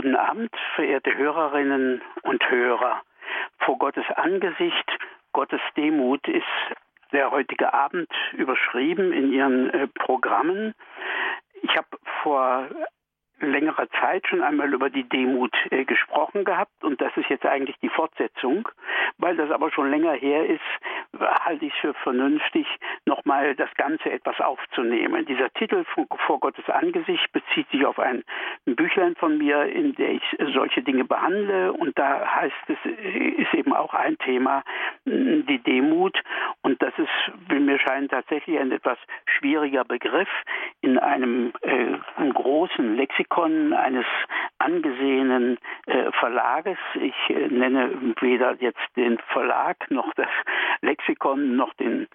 Guten Abend, verehrte Hörerinnen und Hörer. Vor Gottes Angesicht, Gottes Demut ist der heutige Abend überschrieben in Ihren äh, Programmen. Ich habe vor längerer Zeit schon einmal über die Demut äh, gesprochen gehabt und das ist jetzt eigentlich die Fortsetzung. Weil das aber schon länger her ist, halte ich es für vernünftig, nochmal das Ganze etwas aufzunehmen. Dieser Titel vor Gottes Angesicht bezieht sich auf ein Büchlein von mir, in der ich solche Dinge behandle und da heißt es, ist eben auch ein Thema, die Demut und das ist, wie mir scheint, tatsächlich ein etwas schwieriger Begriff in einem äh, großen Lexikon Lexikon eines angesehenen äh, Verlages. Ich äh, nenne weder jetzt den Verlag noch das Lexikon noch den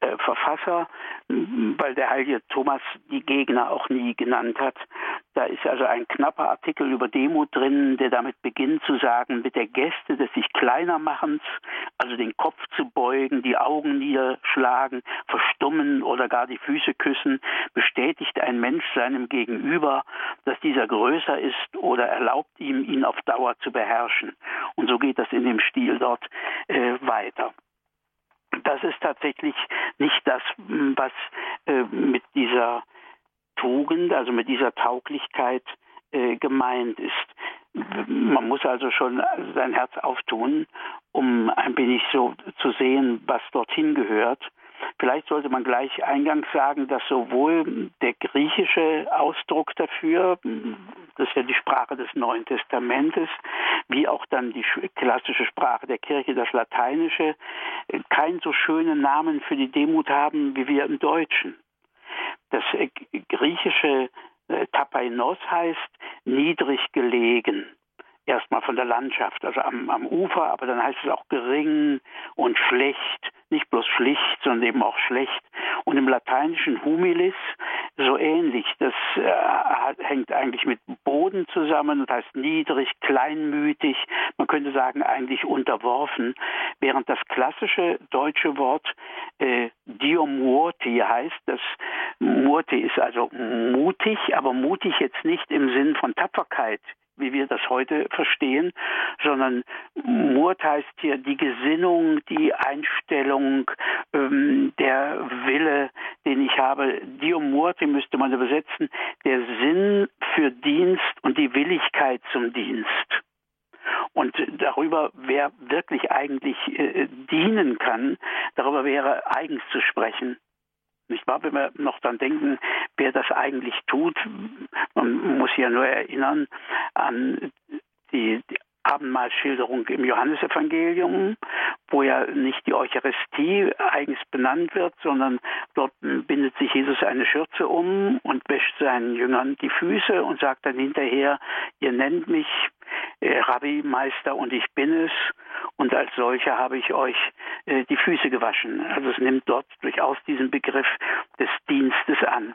äh, Verfasser, weil der heilige Thomas die Gegner auch nie genannt hat. Da ist also ein knapper Artikel über Demut drin, der damit beginnt zu sagen, mit der Geste des sich kleiner machens, also den Kopf zu beugen, die Augen niederschlagen, verstummen oder gar die Füße küssen, bestätigt ein Mensch seinem Gegenüber, dass dieser größer ist oder erlaubt ihm, ihn auf Dauer zu beherrschen. Und so geht das in dem Stil dort äh, weiter das ist tatsächlich nicht das, was äh, mit dieser Tugend, also mit dieser Tauglichkeit äh, gemeint ist. Man muss also schon sein Herz auftun, um ein wenig so zu sehen, was dorthin gehört. Vielleicht sollte man gleich eingangs sagen, dass sowohl der griechische Ausdruck dafür, das ist ja die Sprache des Neuen Testamentes, wie auch dann die klassische Sprache der Kirche, das Lateinische, keinen so schönen Namen für die Demut haben wie wir im Deutschen. Das äh, griechische äh, Tapainos heißt niedrig gelegen erstmal von der Landschaft, also am, am Ufer, aber dann heißt es auch gering und schlecht, nicht bloß schlicht, sondern eben auch schlecht. Und im Lateinischen humilis so ähnlich. Das äh, hängt eigentlich mit Boden zusammen und heißt niedrig, kleinmütig. Man könnte sagen eigentlich unterworfen, während das klassische deutsche Wort äh, diomurti heißt. Das Murti ist also mutig, aber mutig jetzt nicht im Sinn von Tapferkeit wie wir das heute verstehen, sondern Mut heißt hier die Gesinnung, die Einstellung, ähm, der Wille, den ich habe. Dio Murti müsste man übersetzen, der Sinn für Dienst und die Willigkeit zum Dienst. Und darüber, wer wirklich eigentlich äh, dienen kann, darüber wäre eigens zu sprechen. Nicht wahr? Wenn wir noch dann denken, wer das eigentlich tut, man muss ja nur erinnern an die, die Abendmahlschilderung im Johannesevangelium, wo ja nicht die Eucharistie eigens benannt wird, sondern dort bindet sich Jesus eine Schürze um und wäscht seinen Jüngern die Füße und sagt dann hinterher, ihr nennt mich äh, Rabbi, Meister und ich bin es und als solcher habe ich euch äh, die Füße gewaschen. Also es nimmt dort durchaus diesen Begriff des Dienstes an.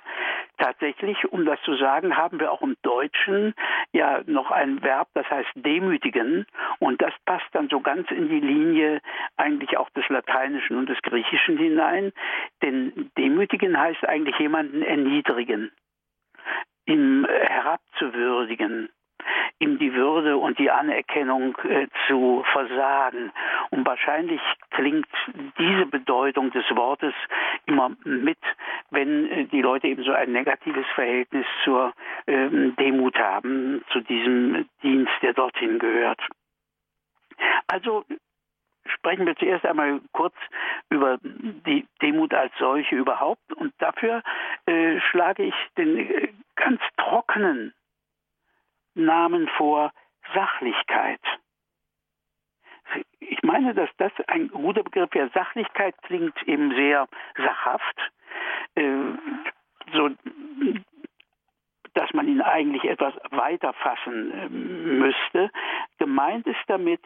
Tatsächlich, um das zu sagen, haben wir auch im Deutschen ja noch ein Verb, das heißt demütigen. Und das passt dann so ganz in die Linie eigentlich auch des Lateinischen und des Griechischen hinein, denn demütigen heißt eigentlich jemanden erniedrigen, ihm herabzuwürdigen ihm die Würde und die Anerkennung äh, zu versagen. Und wahrscheinlich klingt diese Bedeutung des Wortes immer mit, wenn äh, die Leute eben so ein negatives Verhältnis zur ähm, Demut haben, zu diesem Dienst, der dorthin gehört. Also sprechen wir zuerst einmal kurz über die Demut als solche überhaupt. Und dafür äh, schlage ich den äh, ganz trockenen Namen vor Sachlichkeit. Ich meine, dass das ein guter Begriff wäre. Sachlichkeit klingt eben sehr sachhaft, äh, so dass man ihn eigentlich etwas weiter fassen äh, müsste. Gemeint ist damit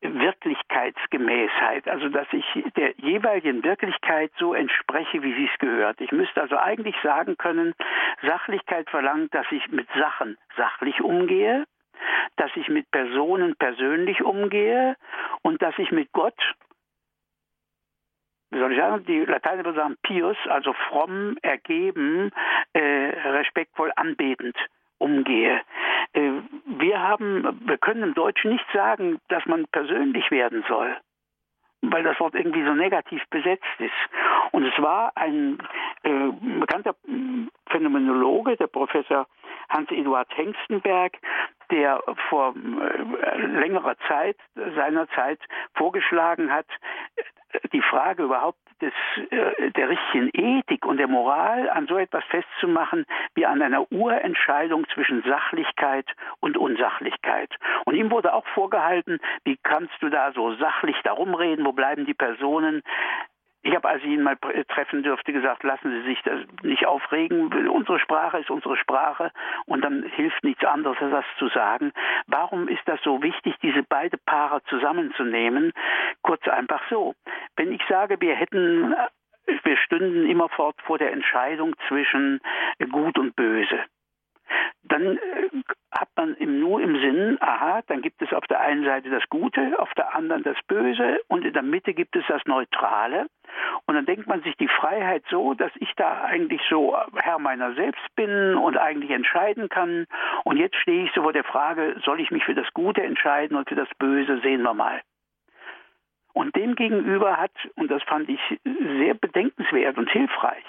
Wirklichkeitsgemäßheit, also dass ich der jeweiligen Wirklichkeit so entspreche, wie sie es gehört. Ich müsste also eigentlich sagen können, Sachlichkeit verlangt, dass ich mit Sachen sachlich umgehe, dass ich mit Personen persönlich umgehe und dass ich mit Gott wie soll ich sagen, die Lateiner würden sagen pius, also fromm, ergeben, äh, respektvoll, anbetend umgehe. Äh, wir haben, wir können im Deutschen nicht sagen, dass man persönlich werden soll weil das Wort irgendwie so negativ besetzt ist. Und es war ein äh, bekannter Phänomenologe, der Professor Hans-Eduard Hengstenberg, der vor äh, längerer Zeit, seiner Zeit vorgeschlagen hat, die Frage überhaupt des, äh, der richtigen Ethik und der Moral an so etwas festzumachen wie an einer Urentscheidung zwischen Sachlichkeit und Unsachlichkeit. Und ihm wurde auch vorgehalten, wie kannst du da so sachlich darum reden, wo bleiben die Personen? Ich habe, als ich ihn mal treffen dürfte, gesagt, lassen Sie sich das nicht aufregen. Unsere Sprache ist unsere Sprache und dann hilft nichts anderes, als das zu sagen. Warum ist das so wichtig, diese beide Paare zusammenzunehmen? Kurz einfach so. Wenn ich sage, wir hätten, wir stünden immerfort vor der Entscheidung zwischen Gut und Böse dann äh, hat man im, nur im Sinn, aha, dann gibt es auf der einen Seite das Gute, auf der anderen das Böse und in der Mitte gibt es das Neutrale. Und dann denkt man sich die Freiheit so, dass ich da eigentlich so Herr meiner selbst bin und eigentlich entscheiden kann. Und jetzt stehe ich so vor der Frage, soll ich mich für das Gute entscheiden und für das Böse, sehen wir mal. Und dem gegenüber hat, und das fand ich sehr bedenkenswert und hilfreich,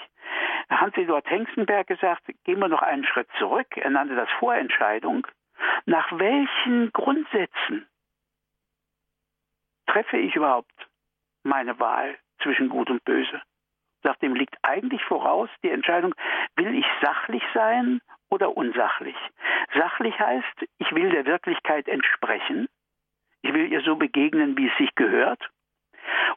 Hans-Eduard Hengstenberg gesagt, gehen wir noch einen Schritt zurück. Er nannte das Vorentscheidung. Nach welchen Grundsätzen treffe ich überhaupt meine Wahl zwischen Gut und Böse? Nach dem liegt eigentlich voraus die Entscheidung, will ich sachlich sein oder unsachlich? Sachlich heißt, ich will der Wirklichkeit entsprechen. Ich will ihr so begegnen, wie es sich gehört.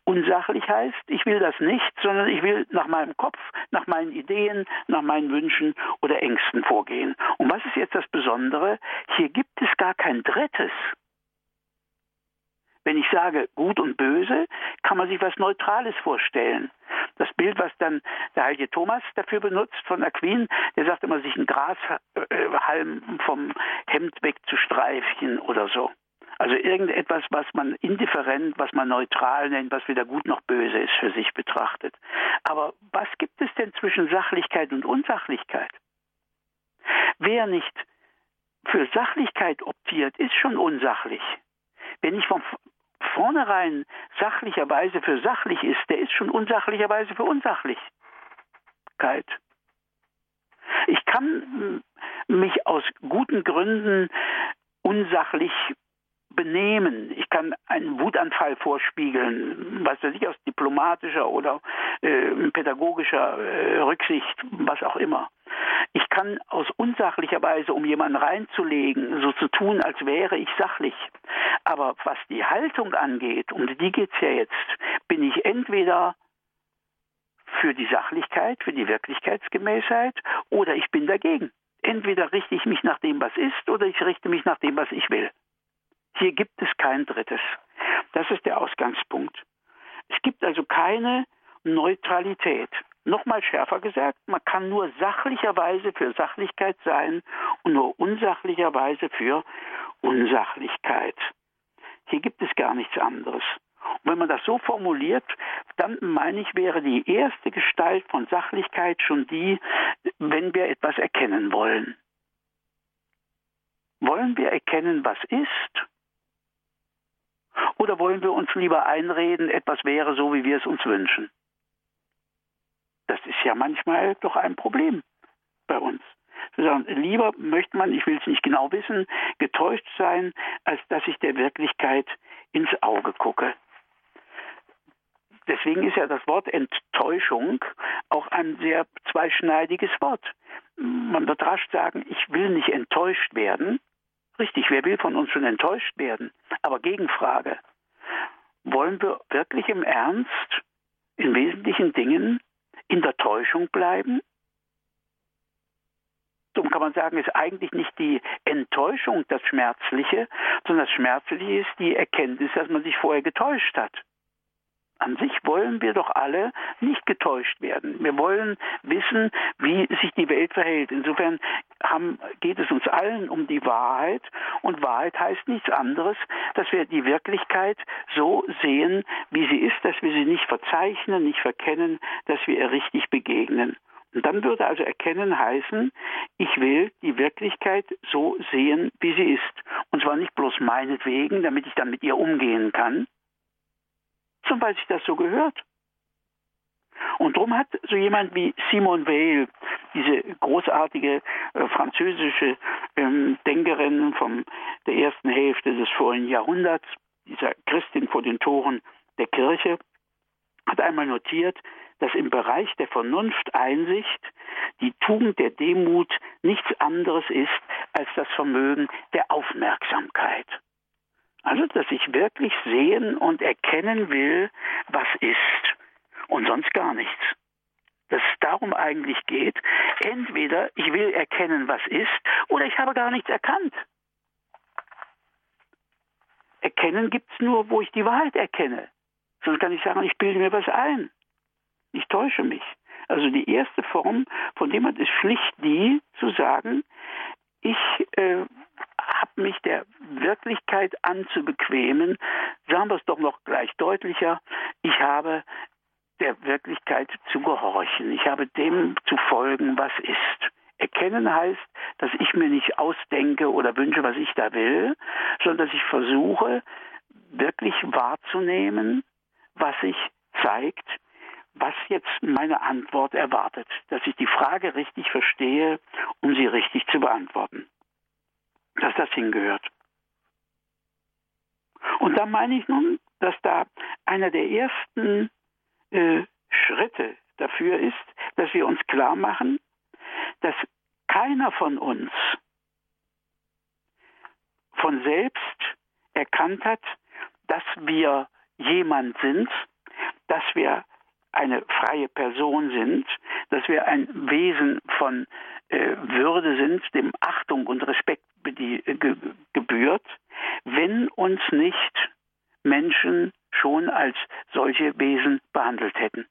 Unsachlich heißt, ich will das nicht, sondern ich will nach meinem Kopf, nach meinen Ideen, nach meinen Wünschen oder Ängsten vorgehen. Und was ist jetzt das Besondere? Hier gibt es gar kein Drittes. Wenn ich sage gut und böse, kann man sich was Neutrales vorstellen. Das Bild, was dann der heilige Thomas dafür benutzt von Aquin, der sagt immer, sich einen Grashalm vom Hemd wegzustreifen oder so. Also irgendetwas, was man indifferent, was man neutral nennt, was weder gut noch böse ist für sich betrachtet. Aber was gibt es denn zwischen Sachlichkeit und Unsachlichkeit? Wer nicht für Sachlichkeit optiert, ist schon unsachlich. Wer nicht von vornherein sachlicherweise für sachlich ist, der ist schon unsachlicherweise für Unsachlichkeit. Ich kann mich aus guten Gründen unsachlich benehmen. Ich kann einen Wutanfall vorspiegeln, was weiß ich, aus diplomatischer oder äh, pädagogischer äh, Rücksicht, was auch immer. Ich kann aus unsachlicher Weise, um jemanden reinzulegen, so zu tun, als wäre ich sachlich. Aber was die Haltung angeht, um die geht es ja jetzt, bin ich entweder für die Sachlichkeit, für die Wirklichkeitsgemäßheit oder ich bin dagegen. Entweder richte ich mich nach dem, was ist, oder ich richte mich nach dem, was ich will. Hier gibt es kein drittes. Das ist der Ausgangspunkt. Es gibt also keine Neutralität. Nochmal schärfer gesagt, man kann nur sachlicherweise für Sachlichkeit sein und nur unsachlicherweise für Unsachlichkeit. Hier gibt es gar nichts anderes. Und wenn man das so formuliert, dann meine ich, wäre die erste Gestalt von Sachlichkeit schon die, wenn wir etwas erkennen wollen. Wollen wir erkennen, was ist? Oder wollen wir uns lieber einreden, etwas wäre so, wie wir es uns wünschen? Das ist ja manchmal doch ein Problem bei uns. Wir sagen, lieber möchte man, ich will es nicht genau wissen, getäuscht sein, als dass ich der Wirklichkeit ins Auge gucke. Deswegen ist ja das Wort Enttäuschung auch ein sehr zweischneidiges Wort. Man wird rasch sagen, ich will nicht enttäuscht werden, Richtig, wer will von uns schon enttäuscht werden? Aber Gegenfrage, wollen wir wirklich im Ernst in wesentlichen Dingen in der Täuschung bleiben? Darum kann man sagen, ist eigentlich nicht die Enttäuschung das Schmerzliche, sondern das Schmerzliche ist die Erkenntnis, dass man sich vorher getäuscht hat. An sich wollen wir doch alle nicht getäuscht werden. Wir wollen wissen, wie sich die Welt verhält. Insofern haben, geht es uns allen um die Wahrheit. Und Wahrheit heißt nichts anderes, dass wir die Wirklichkeit so sehen, wie sie ist, dass wir sie nicht verzeichnen, nicht verkennen, dass wir ihr richtig begegnen. Und dann würde also erkennen heißen, ich will die Wirklichkeit so sehen, wie sie ist. meinetwegen, damit ich dann mit ihr umgehen kann, sondern weil sich das so gehört. Und darum hat so jemand wie Simone Weil, diese großartige äh, französische ähm, Denkerin von der ersten Hälfte des vorigen Jahrhunderts, dieser Christin vor den Toren der Kirche, hat einmal notiert, dass im Bereich der Vernunfteinsicht die Tugend der Demut nichts anderes ist als das Vermögen der Aufmerksamkeit. Also, dass ich wirklich sehen und erkennen will, was ist und sonst gar nichts. Dass es darum eigentlich geht, entweder ich will erkennen, was ist, oder ich habe gar nichts erkannt. Erkennen gibt es nur, wo ich die Wahrheit erkenne. Sonst kann ich sagen, ich bilde mir was ein. Ich täusche mich. Also die erste Form von dem ist schlicht die, zu sagen, ich äh, habe mich der Wirklichkeit anzubequemen. Sagen wir es doch noch gleich deutlicher. Ich habe der Wirklichkeit zu gehorchen. Ich habe dem zu folgen, was ist. Erkennen heißt, dass ich mir nicht ausdenke oder wünsche, was ich da will, sondern dass ich versuche, wirklich wahrzunehmen, was sich zeigt, was jetzt meine Antwort erwartet, dass ich die Frage richtig verstehe, um sie richtig zu beantworten. Dass das hingehört. Und da meine ich nun, dass da einer der ersten äh, Schritte dafür ist, dass wir uns klar machen, dass keiner von uns von selbst erkannt hat, dass wir jemand sind, dass wir eine freie Person sind, dass wir ein Wesen von äh, Würde sind, dem Achtung und Respekt die, ge, gebührt, wenn uns nicht Menschen schon als solche Wesen behandelt hätten.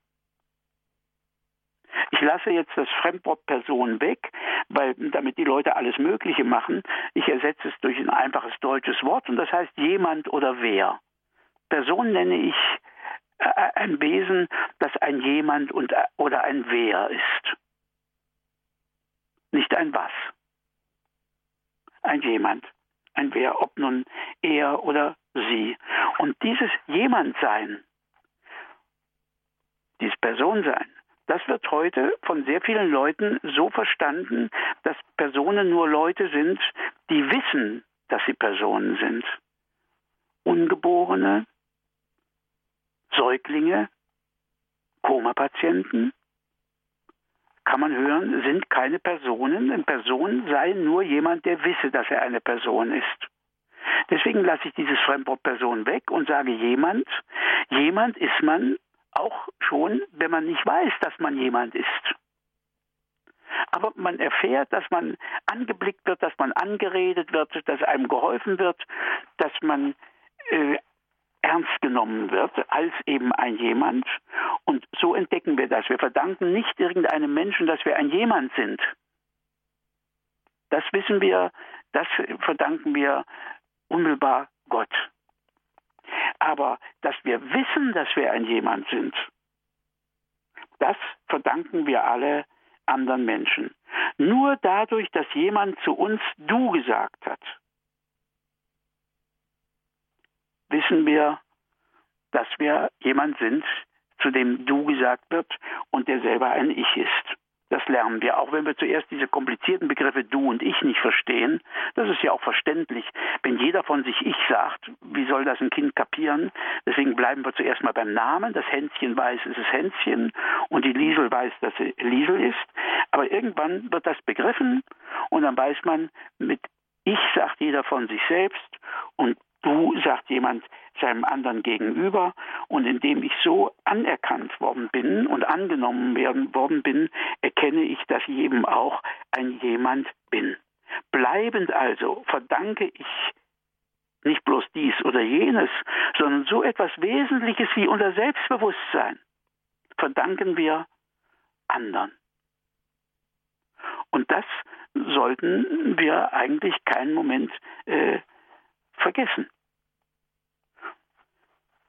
Ich lasse jetzt das Fremdwort Person weg, weil damit die Leute alles Mögliche machen. Ich ersetze es durch ein einfaches deutsches Wort und das heißt jemand oder wer. Person nenne ich äh, ein Wesen, das ein jemand und, oder ein wer ist. Nicht ein was. Ein jemand. Ein wer, ob nun er oder sie. Und dieses Jemandsein, dieses Personsein, das wird heute von sehr vielen Leuten so verstanden, dass Personen nur Leute sind, die wissen, dass sie Personen sind. Ungeborene, Säuglinge, Koma-Patienten, kann man hören, sind keine Personen. Eine Person sei nur jemand, der wisse, dass er eine Person ist. Deswegen lasse ich dieses Fremdwort Person weg und sage jemand. Jemand ist man auch schon, wenn man nicht weiß, dass man jemand ist. Aber man erfährt, dass man angeblickt wird, dass man angeredet wird, dass einem geholfen wird, dass man äh, ernst genommen wird als eben ein jemand. Und so entdecken wir das. Wir verdanken nicht irgendeinem Menschen, dass wir ein jemand sind. Das wissen wir, das verdanken wir unmittelbar Gott. Aber dass wir wissen, dass wir ein jemand sind, das verdanken wir alle anderen Menschen. Nur dadurch, dass jemand zu uns du gesagt hat, wissen wir, dass wir jemand sind, zu dem du gesagt wird und der selber ein Ich ist. Das lernen wir, auch wenn wir zuerst diese komplizierten Begriffe du und ich nicht verstehen. Das ist ja auch verständlich. Wenn jeder von sich ich sagt, wie soll das ein Kind kapieren? Deswegen bleiben wir zuerst mal beim Namen. Das Hänschen weiß, es ist Hänschen und die Liesel weiß, dass sie Liesel ist. Aber irgendwann wird das begriffen und dann weiß man, mit ich sagt jeder von sich selbst und Du, sagt jemand seinem anderen gegenüber. Und indem ich so anerkannt worden bin und angenommen werden worden bin, erkenne ich, dass ich eben auch ein jemand bin. Bleibend also verdanke ich nicht bloß dies oder jenes, sondern so etwas Wesentliches wie unser Selbstbewusstsein verdanken wir anderen. Und das sollten wir eigentlich keinen Moment äh, vergessen.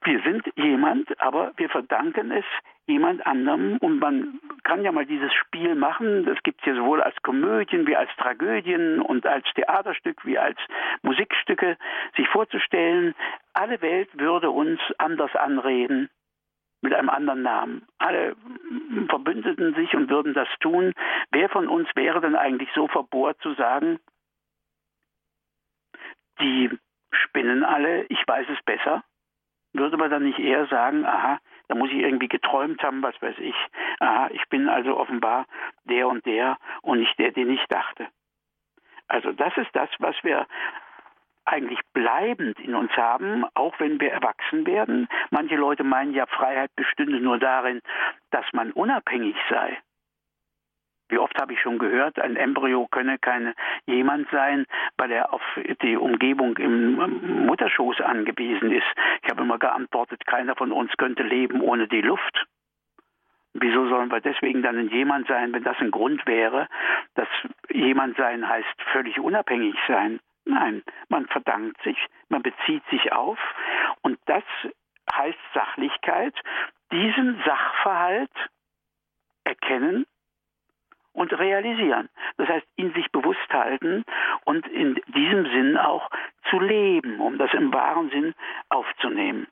Wir sind jemand, aber wir verdanken es jemand anderem und man kann ja mal dieses Spiel machen. Das gibt es ja sowohl als Komödien wie als Tragödien und als Theaterstück wie als Musikstücke, sich vorzustellen, alle Welt würde uns anders anreden mit einem anderen Namen. Alle verbündeten sich und würden das tun. Wer von uns wäre denn eigentlich so verbohrt zu sagen, die spinnen alle, ich weiß es besser? Würde man dann nicht eher sagen, aha, da muss ich irgendwie geträumt haben, was weiß ich. Aha, ich bin also offenbar der und der und nicht der, den ich dachte. Also das ist das, was wir eigentlich bleibend in uns haben, auch wenn wir erwachsen werden. Manche Leute meinen ja, Freiheit bestünde nur darin, dass man unabhängig sei. Wie oft habe ich schon gehört, ein Embryo könne kein jemand sein, weil er auf die Umgebung im Mutterschoß angewiesen ist. Ich habe immer geantwortet, keiner von uns könnte leben ohne die Luft. Wieso sollen wir deswegen dann ein jemand sein, wenn das ein Grund wäre, dass jemand sein heißt völlig unabhängig sein? Nein, man verdankt sich, man bezieht sich auf und das heißt Sachlichkeit, diesen Sachverhalt erkennen und realisieren. Das heißt, ihn sich bewusst halten und in diesem Sinn auch zu leben, um das im wahren Sinn aufzunehmen.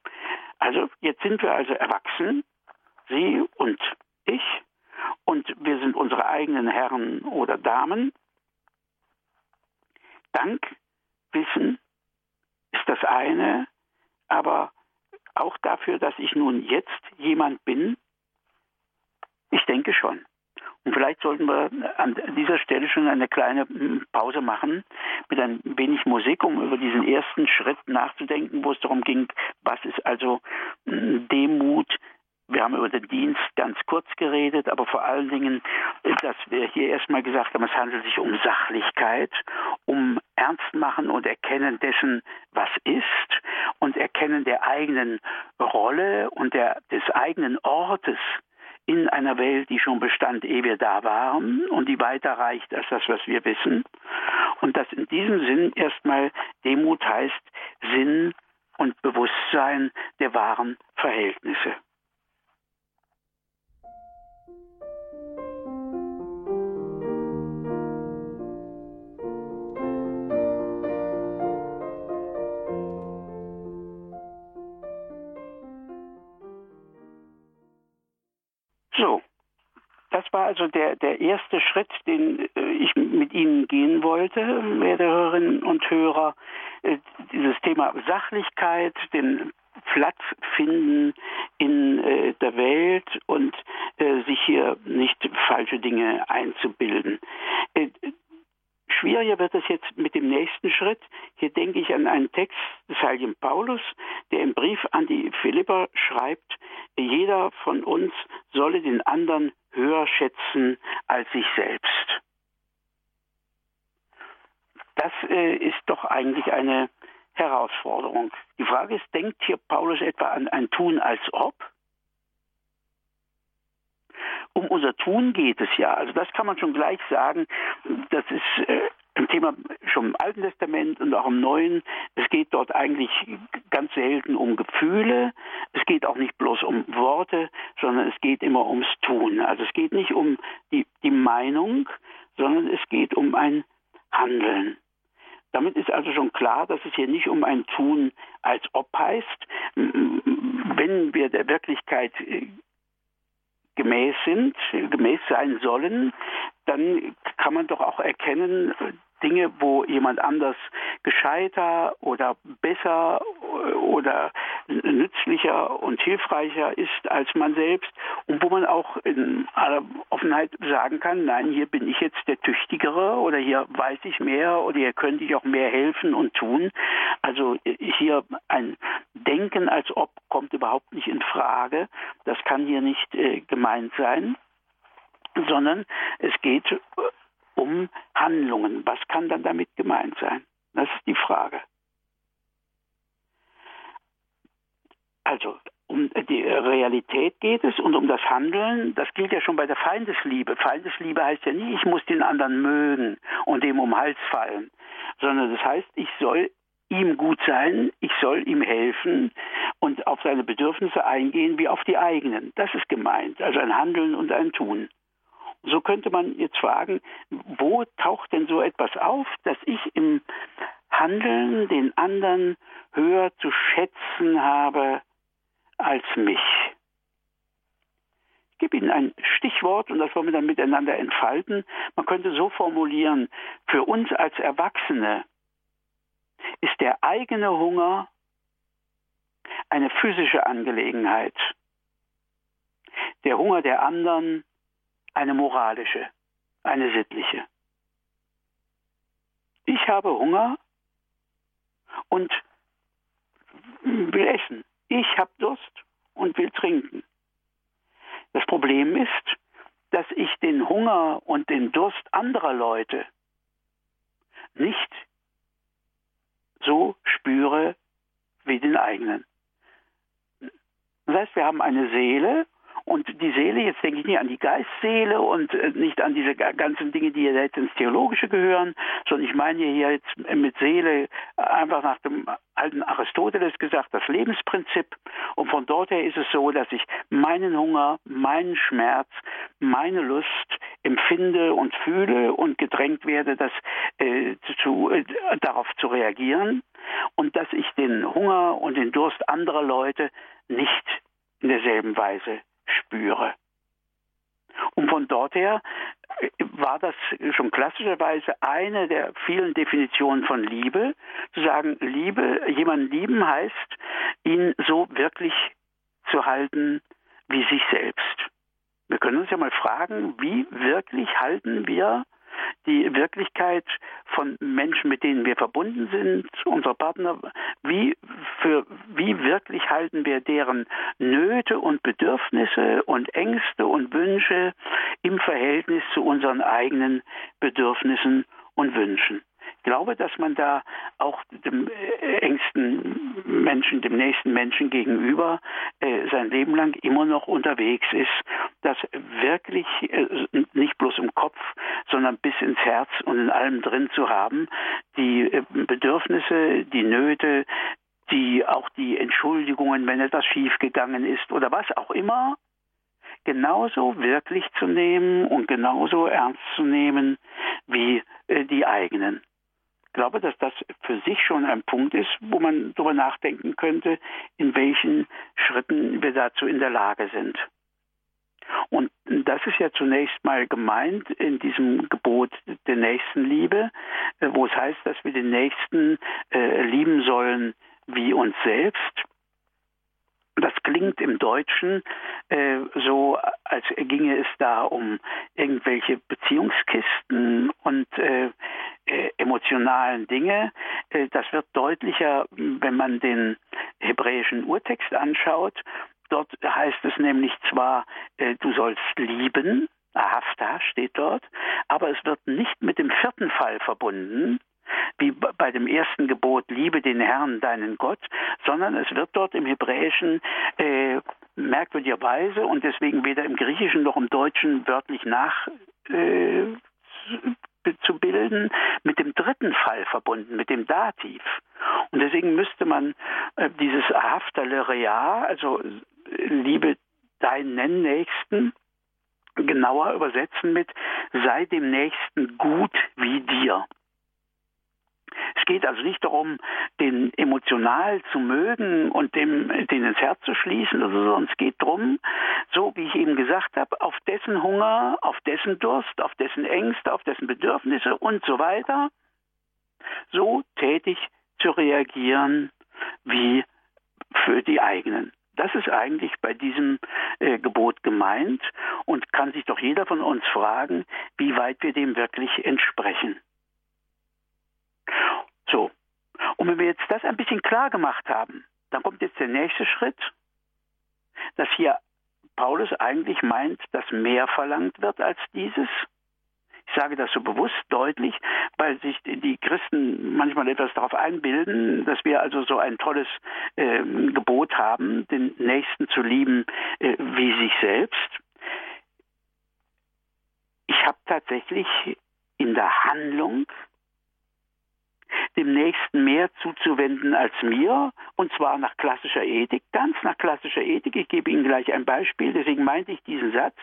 Also jetzt sind wir also erwachsen, Sie und ich, und wir sind unsere eigenen Herren oder Damen. Dankwissen ist das eine, aber auch dafür, dass ich nun jetzt jemand bin, ich denke schon. Und vielleicht sollten wir an dieser Stelle schon eine kleine hm, Pause machen mit ein wenig Musik, um über diesen ersten Schritt nachzudenken, wo es darum ging, was ist also hm, Demut. Wir haben über den Dienst ganz kurz geredet, aber vor allen Dingen, dass wir hier erstmal gesagt haben, es handelt sich um Sachlichkeit, um Ernstmachen und Erkennen dessen, was ist und Erkennen der eigenen Rolle und der, des eigenen Ortes in einer Welt, die schon bestand, ehe wir da waren und die weiter reicht als das, was wir wissen. Und dass in diesem Sinn erstmal Demut heißt Sinn und Bewusstsein der wahren Verhältnisse. War also der, der erste Schritt, den äh, ich mit Ihnen gehen wollte, werte Hörerinnen und Hörer. Äh, dieses Thema Sachlichkeit, den Platz finden in äh, der Welt und sich hier nicht falsche Dinge einzubilden. Schwieriger wird es jetzt mit dem nächsten Schritt. Hier denke ich an einen Text des heiligen Paulus, der im Brief an die Philipper schreibt, jeder von uns solle den anderen höher schätzen als sich selbst. Das äh, ist doch eigentlich eine Herausforderung. Die Frage ist, denkt hier Paulus etwa an ein Tun als ob? Um unser Tun geht es ja. Also das kann man schon gleich sagen. Das ist äh, ein Thema schon im Alten Testament und auch im Neuen. Es geht dort eigentlich ganz selten um Gefühle. Es geht auch nicht bloß um Worte, sondern es geht immer ums Tun. Also es geht nicht um die, die Meinung, sondern es geht um ein Handeln. Damit ist also schon klar, dass es hier nicht um ein Tun als ob heißt. Wenn wir der Wirklichkeit äh, gemäß sind, gemäß sein sollen, dann kann man doch auch erkennen, Dinge, wo jemand anders gescheiter oder besser oder nützlicher und hilfreicher ist als man selbst und wo man auch in aller Offenheit sagen kann, nein, hier bin ich jetzt der Tüchtigere oder hier weiß ich mehr oder hier könnte ich auch mehr helfen und tun. Also hier ein Denken als ob kommt überhaupt nicht in Frage. Das kann hier nicht äh, gemeint sein sondern es geht um Handlungen. Was kann dann damit gemeint sein? Das ist die Frage. Also um die Realität geht es und um das Handeln. Das gilt ja schon bei der Feindesliebe. Feindesliebe heißt ja nicht, ich muss den anderen mögen und dem um Hals fallen, sondern das heißt, ich soll ihm gut sein, ich soll ihm helfen und auf seine Bedürfnisse eingehen wie auf die eigenen. Das ist gemeint, also ein Handeln und ein Tun. So könnte man jetzt fragen, wo taucht denn so etwas auf, dass ich im Handeln den anderen höher zu schätzen habe als mich? Ich gebe Ihnen ein Stichwort und das wollen wir dann miteinander entfalten. Man könnte so formulieren, für uns als Erwachsene ist der eigene Hunger eine physische Angelegenheit. Der Hunger der anderen eine moralische, eine sittliche. Ich habe Hunger und will essen. Ich habe Durst und will trinken. Das Problem ist, dass ich den Hunger und den Durst anderer Leute nicht so spüre wie den eigenen. Das heißt, wir haben eine Seele und die Seele, jetzt denke ich nicht an die Geistseele und äh, nicht an diese ganzen Dinge, die jetzt ins Theologische gehören, sondern ich meine hier jetzt mit Seele einfach nach dem alten Aristoteles gesagt, das Lebensprinzip. Und von dort her ist es so, dass ich meinen Hunger, meinen Schmerz, meine Lust empfinde und fühle und gedrängt werde, das äh, zu, äh, darauf zu reagieren und dass ich den Hunger und den Durst anderer Leute nicht in derselben Weise spüre. Und von dort her äh, war das schon klassischerweise eine der vielen Definitionen von Liebe, zu sagen, Liebe, jemanden lieben heißt, ihn so wirklich zu halten wie sich selbst. Wir können uns ja mal fragen, wie wirklich halten wir die Wirklichkeit von Menschen, mit denen wir verbunden sind, unserer Partner, wie, für, wie wirklich halten wir deren Nöte und Bedürfnisse und Ängste und Wünsche im Verhältnis zu unseren eigenen Bedürfnissen und Wünschen. Glaube, dass man da auch dem äh, engsten Menschen, dem nächsten Menschen gegenüber äh, sein Leben lang immer noch unterwegs ist, das wirklich äh, nicht bloß im Kopf, sondern bis ins Herz und in allem drin zu haben, die äh, Bedürfnisse, die Nöte, die auch die Entschuldigungen, wenn etwas schiefgegangen ist oder was auch immer, genauso wirklich zu nehmen und genauso ernst zu nehmen wie äh, die eigenen. Ich glaube, dass das für sich schon ein Punkt ist, wo man darüber nachdenken könnte, in welchen Schritten wir dazu in der Lage sind. Und das ist ja zunächst mal gemeint in diesem Gebot der Nächstenliebe, äh, wo es heißt, dass wir den Nächsten äh, lieben sollen wie uns selbst. Das klingt im Deutschen äh, so, als ginge es da um irgendwelche Beziehungskisten und äh, äh, emotionalen Dinge. Äh, das wird deutlicher, wenn man den hebräischen Urtext anschaut. Dort heißt es nämlich zwar, äh, du sollst lieben, Ahafta steht dort, aber es wird nicht mit dem vierten Fall verbunden, wie bei dem ersten Gebot, liebe den Herrn, deinen Gott, sondern es wird dort im Hebräischen äh, merkwürdigerweise und deswegen weder im Griechischen noch im Deutschen wörtlich nach äh, zu bilden, mit dem dritten Fall verbunden, mit dem Dativ. Und deswegen müsste man äh, dieses Haftalea, also liebe deinen Nächsten, genauer übersetzen mit sei dem Nächsten gut wie dir. Es geht also nicht darum, den emotional zu mögen und dem den ins Herz zu schließen, oder so, sondern es geht darum, so wie ich eben gesagt habe, auf dessen Hunger, auf dessen Durst, auf dessen Ängste, auf dessen Bedürfnisse und so weiter, so tätig zu reagieren wie für die eigenen. Das ist eigentlich bei diesem äh, Gebot gemeint und kann sich doch jeder von uns fragen, wie weit wir dem wirklich entsprechen. Und wenn wir jetzt das ein bisschen klar gemacht haben, dann kommt jetzt der nächste Schritt, dass hier Paulus eigentlich meint, dass mehr verlangt wird als dieses. Ich sage das so bewusst deutlich, weil sich die Christen manchmal etwas darauf einbilden, dass wir also so ein tolles äh, Gebot haben, den Nächsten zu lieben äh, wie sich selbst. Ich habe tatsächlich in der Handlung dem Nächsten mehr zuzuwenden als mir, und zwar nach klassischer Ethik, ganz nach klassischer Ethik. Ich gebe Ihnen gleich ein Beispiel, deswegen meinte ich diesen Satz.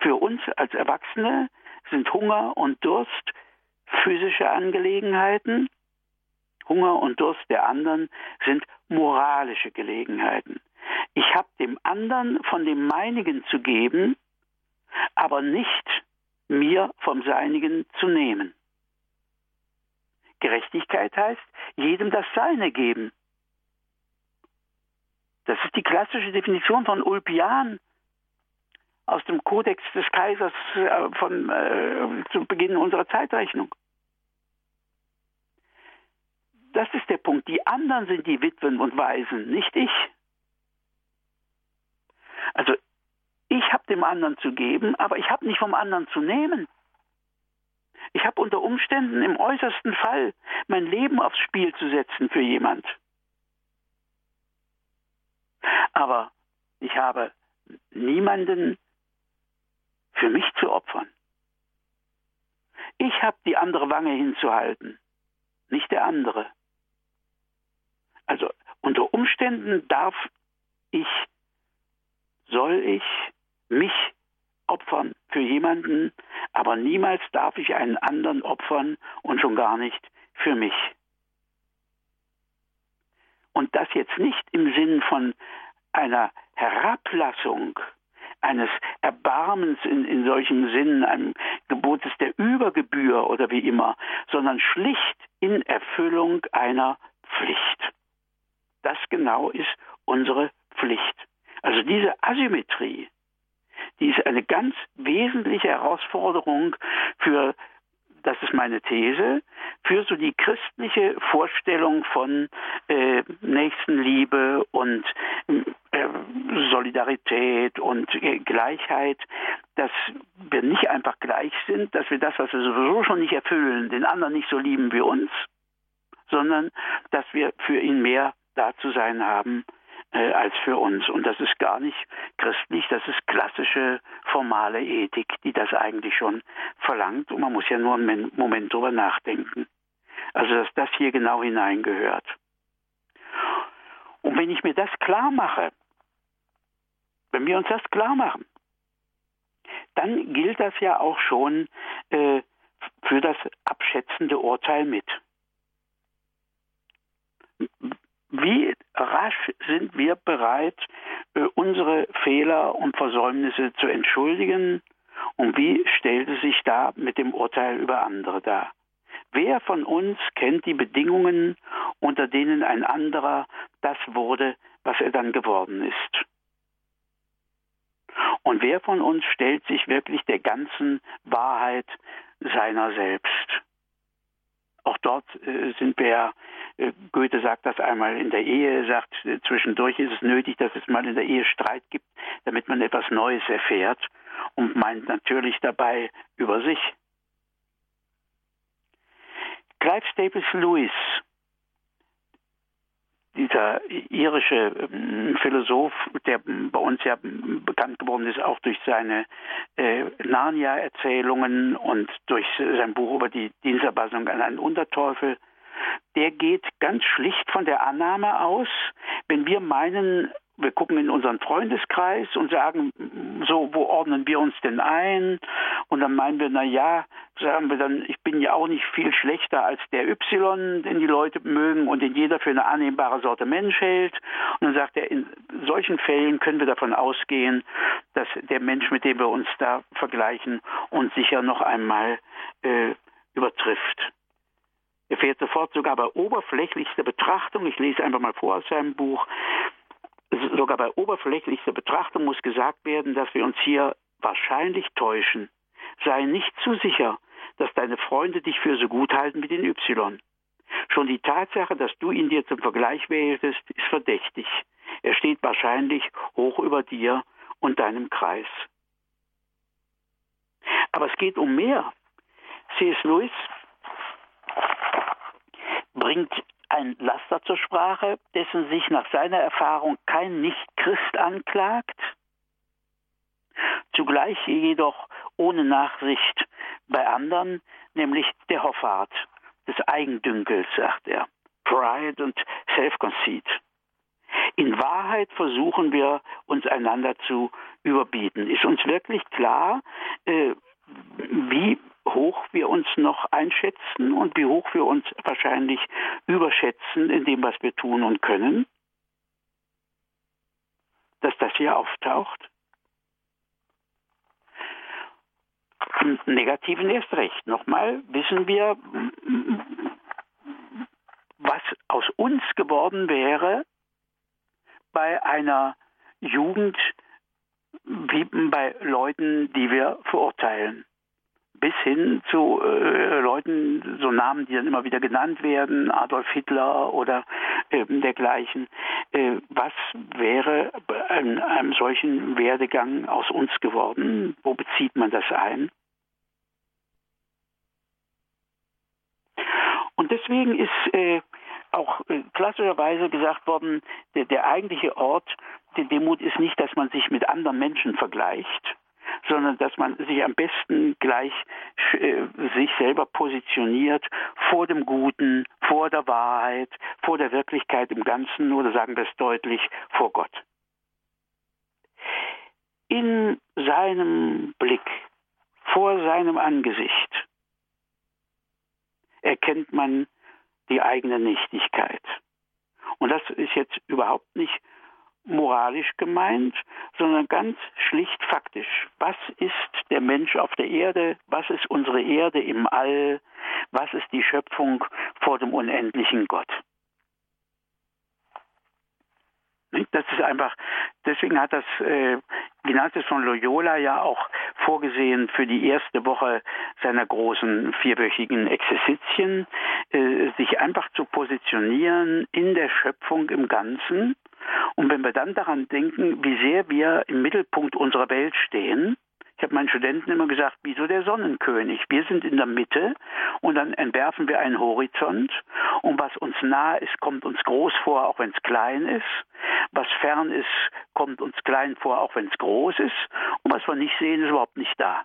Für uns als Erwachsene sind Hunger und Durst physische Angelegenheiten. Hunger und Durst der anderen sind moralische Gelegenheiten. Ich habe dem anderen von dem meinigen zu geben, aber nicht mir vom seinigen zu nehmen. Gerechtigkeit heißt, jedem das Seine geben. Das ist die klassische Definition von Ulpian aus dem Kodex des Kaisers äh, von, äh, zu Beginn unserer Zeitrechnung. Das ist der Punkt. Die anderen sind die Witwen und Waisen, nicht ich. Also ich habe dem anderen zu geben, aber ich habe nicht vom anderen zu nehmen. Unter Umständen im äußersten Fall mein Leben aufs Spiel zu setzen für jemand. Aber ich habe niemanden für mich zu opfern. Ich habe die andere Wange hinzuhalten, nicht der andere. Also unter Umständen darf ich, soll ich mich opfern für jemanden, aber niemals darf ich einen anderen opfern und schon gar nicht für mich. Und das jetzt nicht im Sinn von einer Herablassung, eines Erbarmens in, in solchem Sinn, einem Gebotes der Übergebühr oder wie immer, sondern schlicht in Erfüllung einer Pflicht. Das genau ist unsere Pflicht. Also diese Asymmetrie, die ist eine ganz wesentliche Herausforderung für, das ist meine These, für so die christliche Vorstellung von äh, Nächstenliebe und äh, Solidarität und äh, Gleichheit, dass wir nicht einfach gleich sind, dass wir das, was wir sowieso schon nicht erfüllen, den anderen nicht so lieben wie uns, sondern dass wir für ihn mehr da zu sein haben äh, als für uns. Und das ist gar nicht christlich, das ist klassische formale Ethik, die das eigentlich schon verlangt. Und man muss ja nur einen Moment drüber nachdenken. Also, dass das hier genau hineingehört. Und wenn ich mir das klar mache, wenn wir uns das klar machen, dann gilt das ja auch schon äh, für das abschätzende Urteil mit. Wie rasch sind wir bereit, äh, unsere Fehler und Versäumnisse zu entschuldigen? Und wie stellt es sich da mit dem Urteil über andere dar? Wer von uns kennt die Bedingungen, unter denen ein anderer das wurde, was er dann geworden ist? Und wer von uns stellt sich wirklich der ganzen Wahrheit seiner selbst? Auch dort äh, sind wir, äh, Goethe sagt das einmal in der Ehe, sagt, äh, zwischendurch ist es nötig, dass es mal in der Ehe Streit gibt, damit man etwas Neues erfährt und meint natürlich dabei über sich. Clive Staples Lewis dieser irische ähm, Philosoph, der bei uns ja bekannt geworden ist, auch durch seine äh, Narnia-Erzählungen und durch sein Buch über die Diensterbassung an einen Unterteufel, der geht ganz schlicht von der Annahme aus, wenn wir meinen, wir gucken in unseren Freundeskreis und sagen, so, wo ordnen wir uns denn ein? Und dann meinen wir, na ja, sagen wir dann, ich bin ja auch nicht viel schlechter als der Y, den die Leute mögen und den jeder für eine annehmbare Sorte Mensch hält. Und dann sagt er, in solchen Fällen können wir davon ausgehen, dass der Mensch, mit dem wir uns da vergleichen, uns sicher noch einmal äh, übertrifft. Er fährt sofort sogar bei oberflächlichster Betrachtung, ich lese einfach mal vor aus seinem Buch, sogar bei oberflächlichster Betrachtung muss gesagt werden, dass wir uns hier wahrscheinlich täuschen. Sei nicht zu sicher, dass deine Freunde dich für so gut halten wie den Y. Schon die Tatsache, dass du ihn dir zum Vergleich wähltest, ist verdächtig. Er steht wahrscheinlich hoch über dir und deinem Kreis. Aber es geht um mehr. C.S. Lewis bringt ein Laster zur Sprache, dessen sich nach seiner Erfahrung kein Nichtchrist anklagt, zugleich jedoch ohne Nachsicht bei anderen, nämlich der Hoffart, des Eigendünkels, sagt er. Pride und Self-Conceit. In Wahrheit versuchen wir, uns einander zu überbieten. Ist uns wirklich klar, äh, wie hoch wir uns noch einschätzen und wie hoch wir uns wahrscheinlich überschätzen in dem, was wir tun und können? Dass das hier auftaucht? Im Negativen erst recht. Nochmal wissen wir, was aus uns geworden wäre bei einer Jugend wie bei Leuten, die wir verurteilen. Bis hin zu äh, Leuten, so Namen, die dann immer wieder genannt werden, Adolf Hitler oder äh, dergleichen. Äh, was wäre einem, einem solchen Werdegang aus uns geworden? Wo bezieht man das ein? Und deswegen ist äh, auch äh, klassischerweise gesagt worden, der, der eigentliche Ort der Demut ist nicht, dass man sich mit anderen Menschen vergleicht, sondern dass man sich am besten gleich äh, sich selber positioniert vor dem Guten, vor der Wahrheit, vor der Wirklichkeit im Ganzen oder sagen wir es deutlich, vor Gott. In seinem Blick, vor seinem Angesicht, erkennt man die eigene Nichtigkeit. Und das ist jetzt überhaupt nicht moralisch gemeint, sondern ganz schlicht faktisch. Was ist der Mensch auf der Erde? Was ist unsere Erde im All? Was ist die Schöpfung vor dem unendlichen Gott? Das ist einfach, deswegen hat das äh, Ignatius von Loyola ja auch vorgesehen für die erste Woche seiner großen vierwöchigen Exerzitien, äh, sich einfach zu positionieren in der Schöpfung im Ganzen. Und wenn wir dann daran denken, wie sehr wir im Mittelpunkt unserer Welt stehen, ich habe meinen Studenten immer gesagt, wie so der Sonnenkönig. Wir sind in der Mitte und dann entwerfen wir einen Horizont und was uns nah ist, kommt uns groß vor, auch wenn es klein ist. Was fern ist, kommt uns klein vor, auch wenn es groß ist. Und was wir nicht sehen, ist überhaupt nicht da.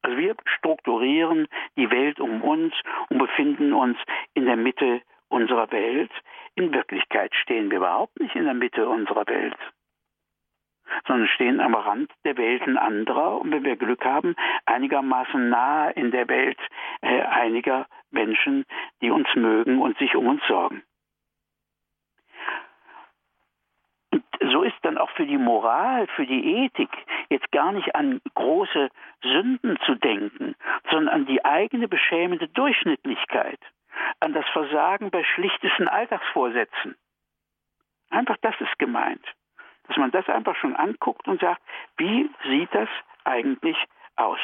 Also wir strukturieren die Welt um uns und befinden uns in der Mitte unserer Welt. In Wirklichkeit stehen wir überhaupt nicht in der Mitte unserer Welt sondern stehen am Rand der Welten anderer und wenn wir Glück haben, einigermaßen nahe in der Welt äh, einiger Menschen, die uns mögen und sich um uns sorgen. Und so ist dann auch für die Moral, für die Ethik jetzt gar nicht an große Sünden zu denken, sondern an die eigene beschämende Durchschnittlichkeit, an das Versagen bei schlichtesten Alltagsvorsätzen. Einfach das ist gemeint dass man das einfach schon anguckt und sagt, wie sieht das eigentlich aus?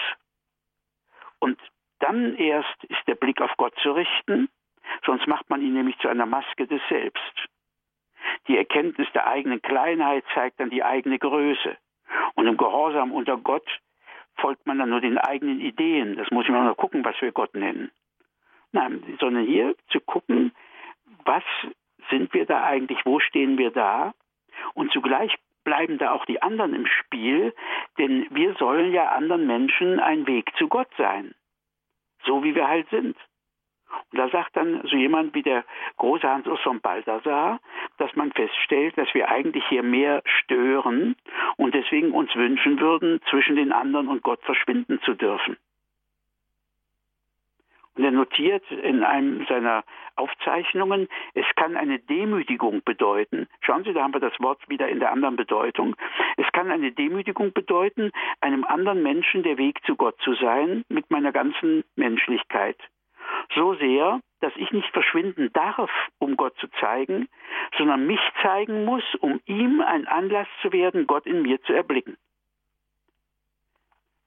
Und dann erst ist der Blick auf Gott zu richten, sonst macht man ihn nämlich zu einer Maske des Selbst. Die Erkenntnis der eigenen Kleinheit zeigt dann die eigene Größe. Und im Gehorsam unter Gott folgt man dann nur den eigenen Ideen. Das muss man nur gucken, was wir Gott nennen. Nein, sondern hier zu gucken, was sind wir da eigentlich, wo stehen wir da und zugleich bleiben da auch die anderen im Spiel, denn wir sollen ja anderen Menschen ein Weg zu Gott sein. So wie wir halt sind. Und da sagt dann so jemand wie der große Hans Urs von Balthasar, dass man feststellt, dass wir eigentlich hier mehr stören und deswegen uns wünschen würden, zwischen den anderen und Gott verschwinden zu dürfen. Und er notiert in einem seiner Aufzeichnungen, es kann eine Demütigung bedeuten. Schauen Sie, da haben wir das Wort wieder in der anderen Bedeutung. Es kann eine Demütigung bedeuten, einem anderen Menschen der Weg zu Gott zu sein, mit meiner ganzen Menschlichkeit. So sehr, dass ich nicht verschwinden darf, um Gott zu zeigen, sondern mich zeigen muss, um ihm ein Anlass zu werden, Gott in mir zu erblicken.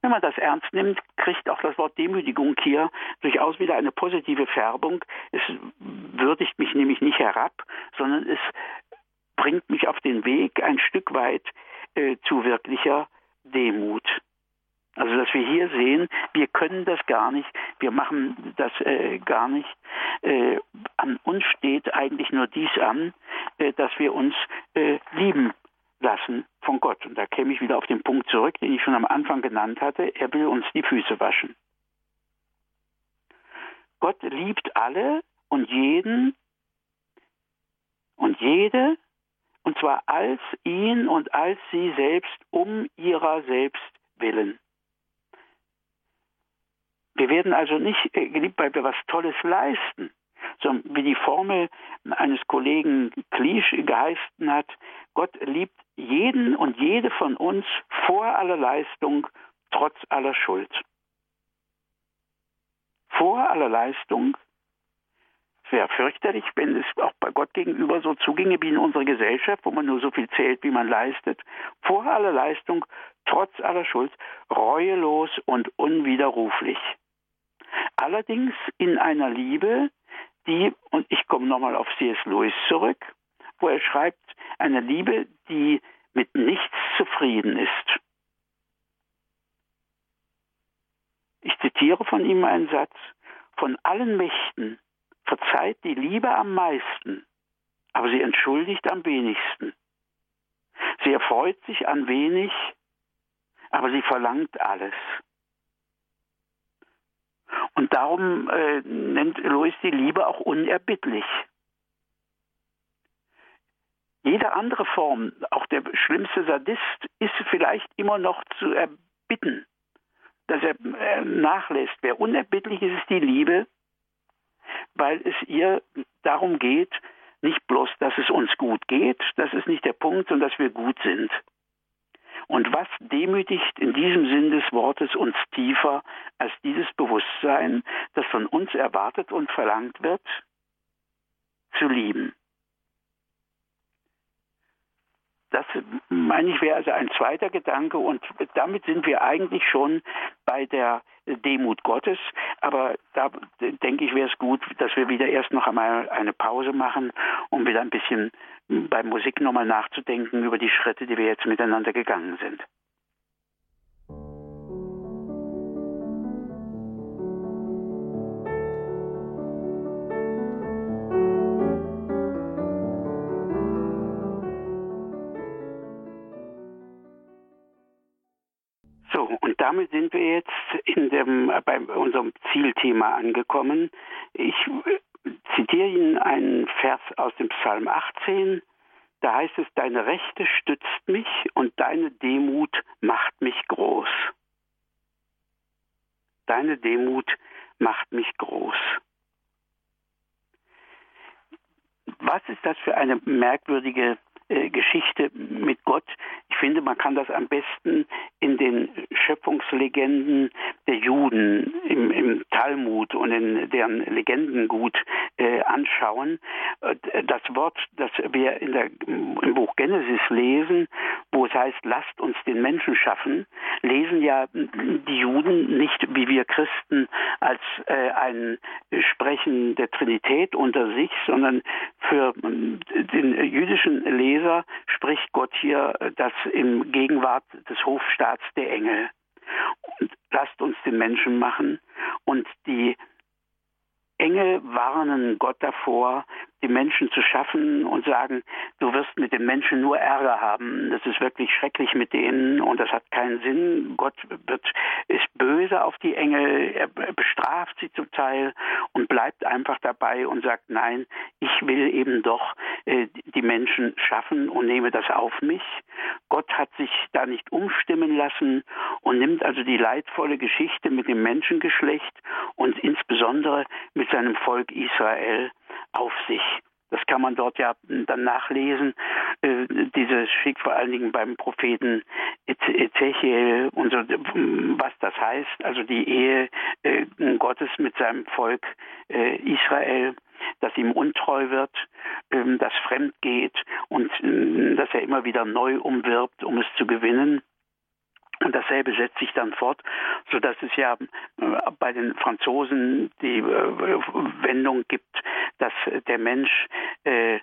Wenn man das ernst nimmt, kriegt auch das Wort Demütigung hier durchaus wieder eine positive Färbung. Es würdigt mich nämlich nicht herab, sondern es bringt mich auf den Weg ein Stück weit äh, zu wirklicher Demut. Also dass wir hier sehen, wir können das gar nicht, wir machen das äh, gar nicht. Äh, an uns steht eigentlich nur dies an, äh, dass wir uns äh, lieben lassen von Gott. Und da käme ich wieder auf den Punkt zurück, den ich schon am Anfang genannt hatte. Er will uns die Füße waschen. Gott liebt alle und jeden und jede, und zwar als ihn und als sie selbst um ihrer selbst willen. Wir werden also nicht äh, geliebt, weil wir was Tolles leisten, sondern wie die Formel eines Kollegen Klisch geheißen hat, Gott liebt jeden und jede von uns vor aller Leistung, trotz aller Schuld. Vor aller Leistung, es wäre fürchterlich, wenn es auch bei Gott gegenüber so zuginge wie in unserer Gesellschaft, wo man nur so viel zählt, wie man leistet. Vor aller Leistung, trotz aller Schuld, reuelos und unwiderruflich. Allerdings in einer Liebe, die, und ich komme nochmal auf C.S. Lewis zurück, wo er schreibt, eine Liebe, die mit nichts zufrieden ist. Ich zitiere von ihm einen Satz, von allen Mächten verzeiht die Liebe am meisten, aber sie entschuldigt am wenigsten. Sie erfreut sich an wenig, aber sie verlangt alles. Und darum äh, nennt Louis die Liebe auch unerbittlich. Jede andere Form, auch der schlimmste Sadist, ist vielleicht immer noch zu erbitten, dass er äh, nachlässt. Wer unerbittlich ist, ist die Liebe, weil es ihr darum geht, nicht bloß, dass es uns gut geht, das ist nicht der Punkt, sondern dass wir gut sind. Und was demütigt in diesem Sinn des Wortes uns tiefer als dieses Bewusstsein, das von uns erwartet und verlangt wird, zu lieben? Das meine ich wäre also ein zweiter Gedanke und damit sind wir eigentlich schon bei der Demut Gottes. Aber da denke ich, wäre es gut, dass wir wieder erst noch einmal eine Pause machen, um wieder ein bisschen bei Musik nochmal nachzudenken über die Schritte, die wir jetzt miteinander gegangen sind. Damit sind wir jetzt in dem, bei unserem Zielthema angekommen. Ich äh, zitiere Ihnen einen Vers aus dem Psalm 18. Da heißt es, deine Rechte stützt mich und deine Demut macht mich groß. Deine Demut macht mich groß. Was ist das für eine merkwürdige äh, Geschichte mit Gott. Ich finde, man kann das am besten in den Schöpfungslegenden der Juden im, im Talmud und in deren Legendengut äh, anschauen. Äh, das Wort, das wir in der, im Buch Genesis lesen, wo es heißt, lasst uns den Menschen schaffen, lesen ja die Juden nicht wie wir Christen als äh, ein Sprechen der Trinität unter sich, sondern für den jüdischen Leser spricht Gott hier das im Gegenwart des Hofstaats der Engel. Und lasst uns den Menschen machen und die Engel warnen Gott davor, die Menschen zu schaffen und sagen, du wirst mit den Menschen nur Ärger haben. Das ist wirklich schrecklich mit denen und das hat keinen Sinn. Gott wird, ist böse auf die Engel, er bestraft sie zum Teil und bleibt einfach dabei und sagt, nein, ich will eben doch äh, die Menschen schaffen und nehme das auf mich. Gott hat sich da nicht umstimmen lassen und nimmt also die leidvolle Geschichte mit dem Menschengeschlecht und insbesondere mit seinem Volk Israel auf sich. Das kann man dort ja dann nachlesen. Äh, dieses Schick vor allen Dingen beim Propheten Ezechiel und so, was das heißt. Also die Ehe äh, Gottes mit seinem Volk äh, Israel, dass ihm untreu wird, ähm, das fremd geht und dass er immer wieder neu umwirbt, um es zu gewinnen. Und dasselbe setzt sich dann fort, so dass es ja äh, bei den Franzosen die äh, Wendung gibt, dass der Mensch äh,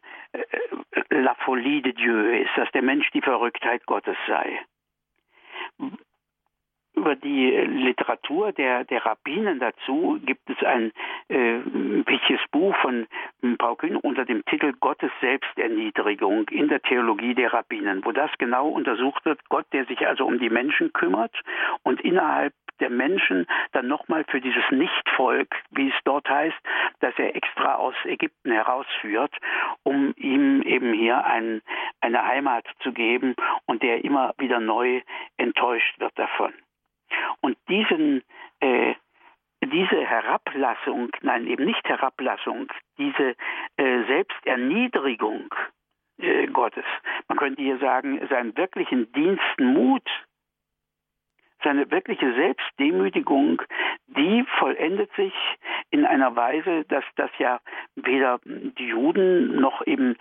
la folie de Dieu ist, dass der Mensch die Verrücktheit Gottes sei über die Literatur der, der Rabbinen dazu gibt es ein äh, wichtiges Buch von Paul Kühn unter dem Titel Gottes Selbsterniedrigung in der Theologie der Rabbinen, wo das genau untersucht wird. Gott, der sich also um die Menschen kümmert und innerhalb der Menschen dann nochmal für dieses Nichtvolk, wie es dort heißt, dass er extra aus Ägypten herausführt, um ihm eben hier ein, eine Heimat zu geben und der immer wieder neu enttäuscht wird davon. Und diesen, äh, diese Herablassung, nein, eben nicht Herablassung, diese äh, Selbsterniedrigung äh, Gottes, man könnte hier sagen, seinen wirklichen Dienstmut, seine wirkliche Selbstdemütigung, die vollendet sich in einer Weise, dass das ja weder die Juden noch eben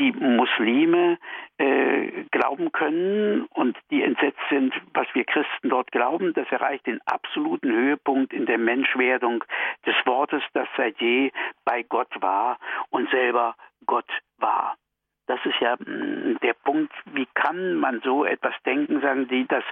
die Muslime äh, glauben können und die entsetzt sind, was wir Christen dort glauben. Das erreicht den absoluten Höhepunkt in der Menschwerdung des Wortes, das seit je bei Gott war und selber Gott war. Das ist ja mm, der Punkt, wie kann man so etwas denken, sagen die, dass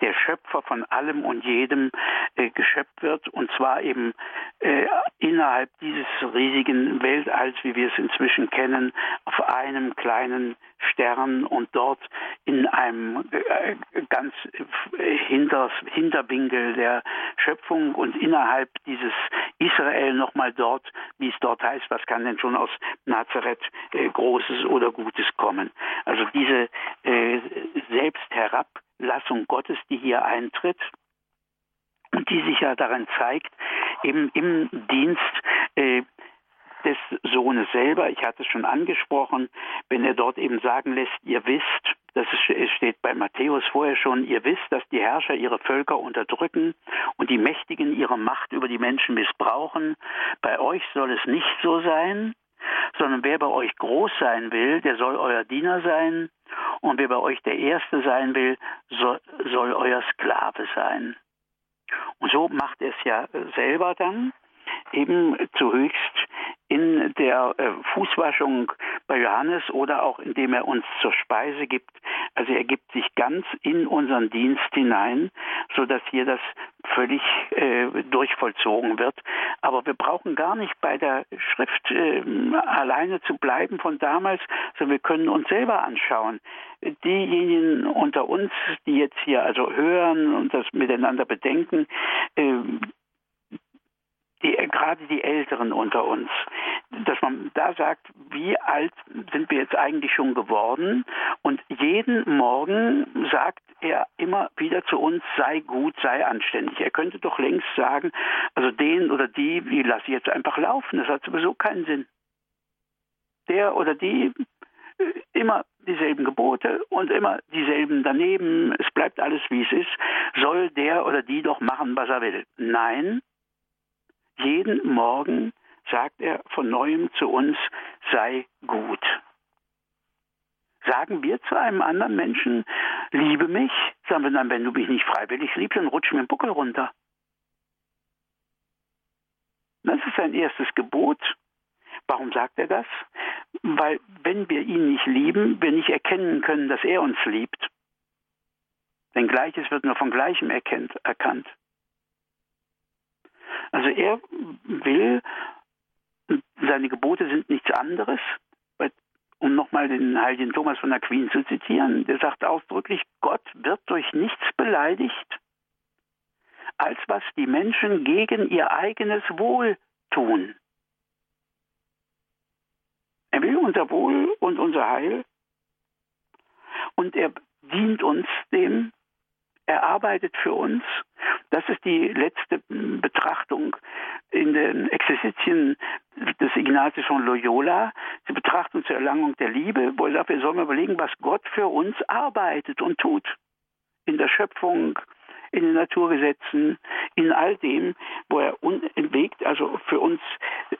der Schöpfer von allem und jedem äh, geschöpft wird und zwar eben äh, innerhalb dieses riesigen Weltalls, wie wir es inzwischen kennen, auf einem kleinen Stern und dort in einem äh, ganz äh, hinters, Hinterwinkel der Schöpfung und innerhalb dieses Israel nochmal dort, wie es dort heißt, was kann denn schon aus Nazareth äh, Großes oder Gutes kommen. Also diese äh, Selbstherablassung Gottes, die hier eintritt, und die sich ja darin zeigt, eben im Dienst äh, des Sohnes selber. Ich hatte es schon angesprochen, wenn er dort eben sagen lässt, ihr wisst, das steht bei Matthäus vorher schon, ihr wisst, dass die Herrscher ihre Völker unterdrücken und die Mächtigen ihre Macht über die Menschen missbrauchen. Bei euch soll es nicht so sein, sondern wer bei euch groß sein will, der soll euer Diener sein und wer bei euch der Erste sein will, soll, soll euer Sklave sein. Und so macht er es ja selber dann eben zu höchst in der äh, Fußwaschung bei Johannes oder auch indem er uns zur Speise gibt. Also er gibt sich ganz in unseren Dienst hinein, so dass hier das völlig äh, durchvollzogen wird. Aber wir brauchen gar nicht bei der Schrift äh, alleine zu bleiben von damals, sondern wir können uns selber anschauen. Diejenigen unter uns, die jetzt hier also hören und das miteinander bedenken, äh, die, gerade die Älteren unter uns, dass man da sagt, wie alt sind wir jetzt eigentlich schon geworden? Und jeden Morgen sagt er immer wieder zu uns, sei gut, sei anständig. Er könnte doch längst sagen, also den oder die, die lasse ich jetzt einfach laufen. Das hat sowieso keinen Sinn. Der oder die immer dieselben Gebote und immer dieselben daneben, es bleibt alles wie es ist, soll der oder die doch machen, was er will. Nein, jeden Morgen sagt er von neuem zu uns, sei gut. Sagen wir zu einem anderen Menschen, liebe mich, sagen wir dann, wenn du mich nicht freiwillig liebst, dann rutsch mir den Buckel runter. Das ist sein erstes Gebot. Warum sagt er das? Weil wenn wir ihn nicht lieben, wir nicht erkennen können, dass er uns liebt. Denn Gleiches wird nur von Gleichem erkennt, erkannt. Also er will, seine Gebote sind nichts anderes, um nochmal den heiligen Thomas von Aquin zu zitieren, der sagt ausdrücklich, Gott wird durch nichts beleidigt, als was die Menschen gegen ihr eigenes Wohl tun. Er will unser Wohl und unser Heil und er dient uns dem, er arbeitet für uns das ist die letzte Betrachtung in den Exerzitien des Ignatius von Loyola, die Betrachtung zur Erlangung der Liebe, wo er sagt, wir sollen überlegen, was Gott für uns arbeitet und tut. In der Schöpfung, in den Naturgesetzen, in all dem, wo er entwegt, also für uns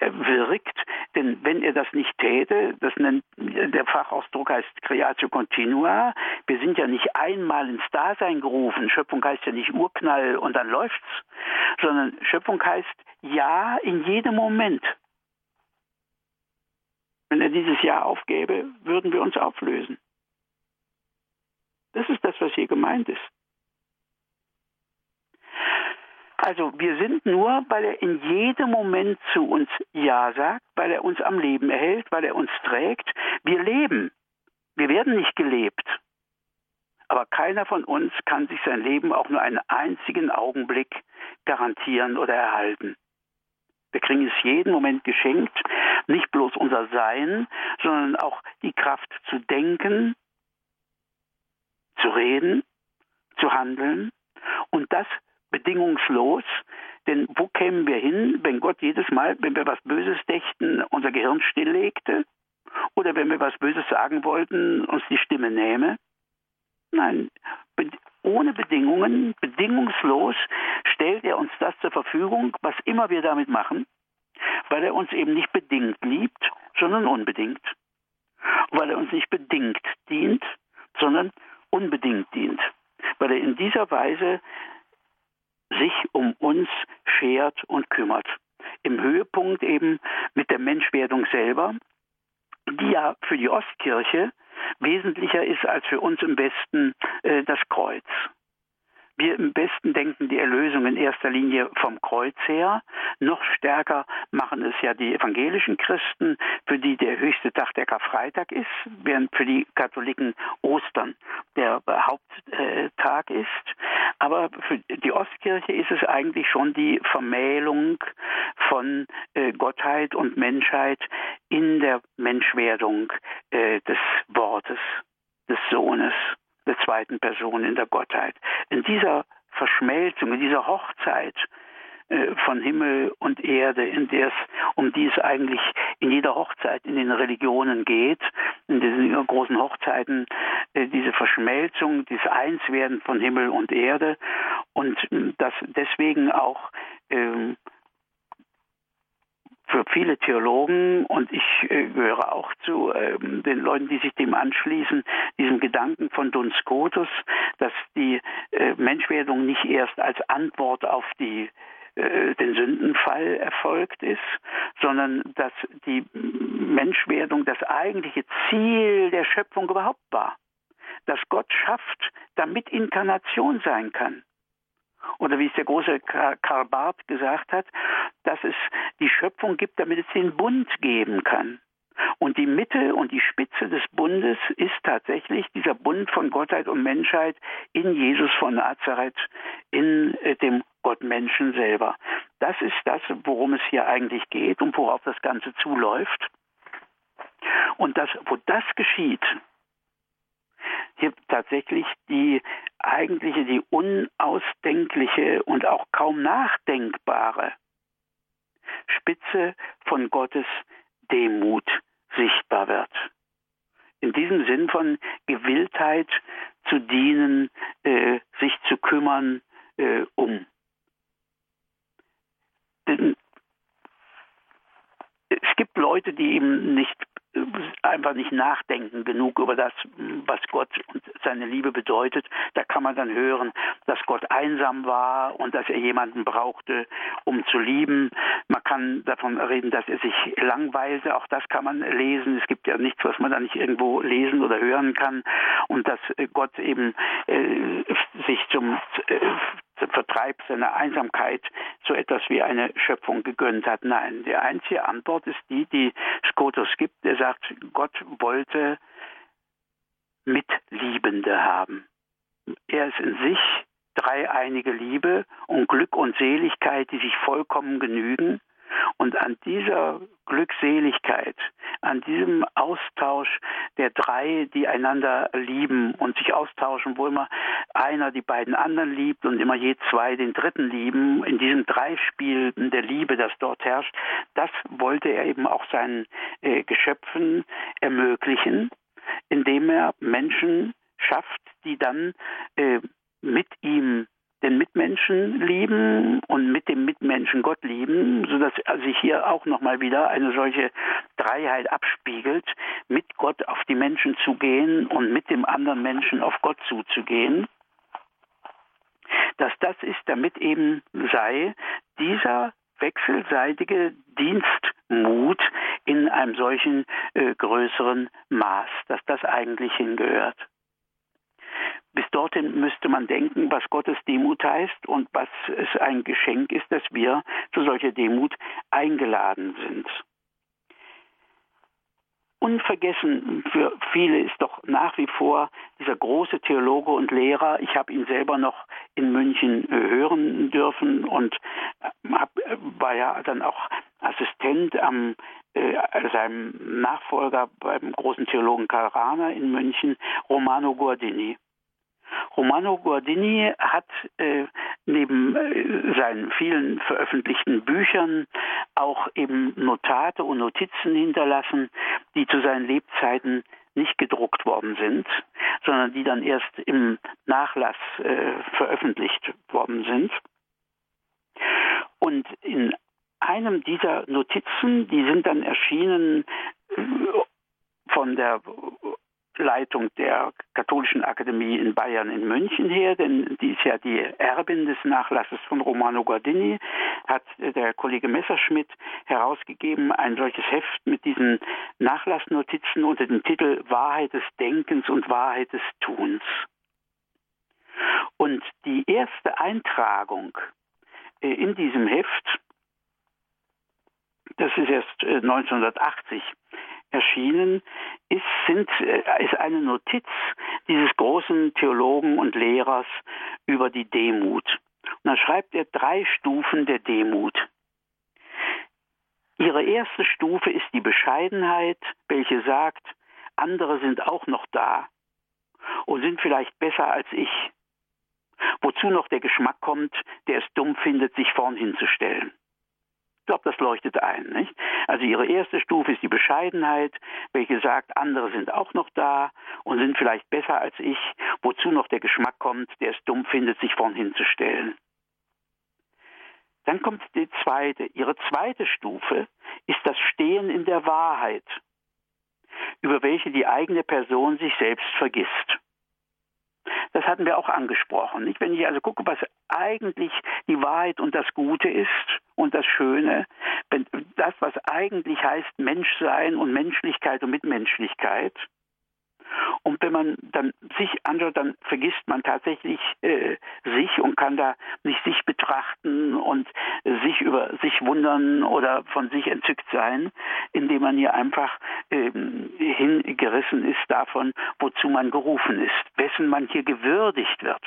äh, wirkt. Denn wenn er das nicht täte, das nennt, der Fachausdruck heißt Creatio Continua, wir sind ja nicht einmal ins Dasein gerufen. Schöpfung heißt ja nicht Urknall und dann läuft's, sondern Schöpfung heißt ja in jedem Moment. Wenn er dieses Ja aufgäbe, würden wir uns auflösen. Das ist das, was hier gemeint ist. Also wir sind nur, weil er in jedem Moment zu uns Ja sagt, weil er uns am Leben erhält, weil er uns trägt. Wir leben. Wir werden nicht gelebt. Aber keiner von uns kann sich sein Leben auch nur einen einzigen Augenblick garantieren oder erhalten. Wir kriegen es jeden Moment geschenkt, nicht bloß unser Sein, sondern auch die Kraft zu denken, zu reden, zu handeln und das bedingungslos. Denn wo kämen wir hin, wenn Gott jedes Mal, wenn wir was Böses dächten, unser Gehirn stilllegte? Oder wenn wir was Böses sagen wollten, uns die Stimme nähme? Nein, ohne Bedingungen, bedingungslos stellt er uns das zur Verfügung, was immer wir damit machen, weil er uns eben nicht bedingt liebt, sondern unbedingt. Weil er uns nicht bedingt dient, sondern unbedingt dient. Weil er in dieser Weise sich um uns schert und kümmert. Im Höhepunkt eben mit der Menschwerdung selber, die ja für die Ostkirche wesentlicher ist als für uns im Westen äh, das Kreuz. Wir im Westen denken die Erlösung in erster Linie vom Kreuz her. Noch stärker machen es ja die evangelischen Christen, für die der höchste Tag der Karfreitag ist, während für die Katholiken Ostern der Haupttag ist. Aber für die Ostkirche ist es eigentlich schon die Vermählung von äh, Gottheit und Menschheit in der Menschwerdung äh, des Wortes des Sohnes der zweiten Person in der Gottheit. In dieser Verschmelzung, in dieser Hochzeit äh, von Himmel und Erde, in der es, um die es eigentlich in jeder Hochzeit in den Religionen geht, in diesen großen Hochzeiten, äh, diese Verschmelzung, dieses Einswerden von Himmel und Erde und äh, dass deswegen auch ähm, für viele Theologen, und ich äh, gehöre auch zu äh, den Leuten, die sich dem anschließen, diesem Gedanken von Duns Scotus, dass die äh, Menschwerdung nicht erst als Antwort auf die äh, den Sündenfall erfolgt ist, sondern dass die Menschwerdung das eigentliche Ziel der Schöpfung überhaupt war. Dass Gott schafft, damit Inkarnation sein kann oder wie es der große Karl Barth gesagt hat, dass es die Schöpfung gibt, damit es den Bund geben kann. Und die Mitte und die Spitze des Bundes ist tatsächlich dieser Bund von Gottheit und Menschheit in Jesus von Nazareth, in äh, dem Gottmenschen selber. Das ist das, worum es hier eigentlich geht und worauf das Ganze zuläuft. Und das, wo das geschieht, hier tatsächlich die eigentliche, die unausdenkliche und auch kaum nachdenkbare Spitze von Gottes Demut sichtbar wird. In diesem Sinn von Gewilltheit zu dienen, äh, sich zu kümmern äh, um. Es gibt Leute, die ihm nicht einfach nicht nachdenken genug über das, was Gott und seine Liebe bedeutet. Da kann man dann hören, dass Gott einsam war und dass er jemanden brauchte, um zu lieben. Man kann davon reden, dass er sich langweilte. Auch das kann man lesen. Es gibt ja nichts, was man da nicht irgendwo lesen oder hören kann. Und dass Gott eben äh, sich zum äh, Vertreib seiner Einsamkeit so etwas wie eine Schöpfung gegönnt hat. Nein, die einzige Antwort ist die, die Scotus gibt. Er sagt, Gott wollte Mitliebende haben. Er ist in sich dreieinige Liebe und Glück und Seligkeit, die sich vollkommen genügen. Und an dieser Glückseligkeit, an diesem Austausch der drei, die einander lieben und sich austauschen, wo immer einer die beiden anderen liebt und immer je zwei den dritten lieben, in diesem Dreispiel der Liebe, das dort herrscht, das wollte er eben auch seinen äh, Geschöpfen ermöglichen, indem er Menschen schafft, die dann äh, mit ihm den Mitmenschen lieben und mit dem Mitmenschen Gott lieben, sodass sich hier auch nochmal wieder eine solche Dreiheit abspiegelt, mit Gott auf die Menschen zu gehen und mit dem anderen Menschen auf Gott zuzugehen. Dass das ist, damit eben sei dieser wechselseitige Dienstmut in einem solchen äh, größeren Maß, dass das eigentlich hingehört. Bis dorthin müsste man denken, was Gottes Demut heißt und was es ein Geschenk ist, dass wir zu solcher Demut eingeladen sind. unvergessen für viele ist doch nach wie vor dieser große Theologe und Lehrer. Ich habe ihn selber noch in München äh, hören dürfen und äh, war ja dann auch Assistent am äh, seinem Nachfolger beim großen Theologen Karl Rahner in München, Romano Guardini. Romano Guardini hat äh, neben äh, seinen vielen veröffentlichten Büchern auch eben Notate und Notizen hinterlassen, die zu seinen Lebzeiten nicht gedruckt worden sind, sondern die dann erst im Nachlass äh, veröffentlicht worden sind. Und in einem dieser Notizen, die sind dann erschienen äh, von der Leitung der Katholischen Akademie in Bayern in München her, denn die ist ja die Erbin des Nachlasses von Romano Guardini, hat der Kollege Messerschmidt herausgegeben, ein solches Heft mit diesen Nachlassnotizen unter dem Titel Wahrheit des Denkens und Wahrheit des Tuns. Und die erste Eintragung äh, in diesem Heft, das ist erst 1980 äh, erschienen, ist, sind, äh, ist eine Notiz dieses großen Theologen und Lehrers über die Demut. Und da schreibt er drei Stufen der Demut. Ihre erste Stufe ist die Bescheidenheit, welche sagt, andere sind auch noch da und sind vielleicht besser als ich. Wozu noch der Geschmack kommt, der es dumm findet, sich vorn hinzustellen. Ich glaube, das leuchtet ein. Nicht? Also ihre erste Stufe ist die Bescheidenheit, welche sagt, andere sind auch noch da und sind vielleicht besser als ich, wozu noch der Geschmack kommt, der es dumm findet, sich vorn hinzustellen. Dann kommt die zweite. Ihre zweite Stufe ist das Stehen in der Wahrheit, über welche die eigene Person sich selbst vergisst. Das hatten wir auch angesprochen. Nicht? Wenn ich also gucke, was eigentlich die Wahrheit und das Gute ist und das Schöne, wenn das, was eigentlich heißt Menschsein und Menschlichkeit und Mitmenschlichkeit, und wenn man dann sich anschaut, dann vergisst man tatsächlich äh, sich und kann da nicht sich betrachten und äh, sich über sich wundern oder von sich entzückt sein, indem man hier einfach äh, hingerissen ist davon, wozu man gerufen ist, wessen man hier gewürdigt wird.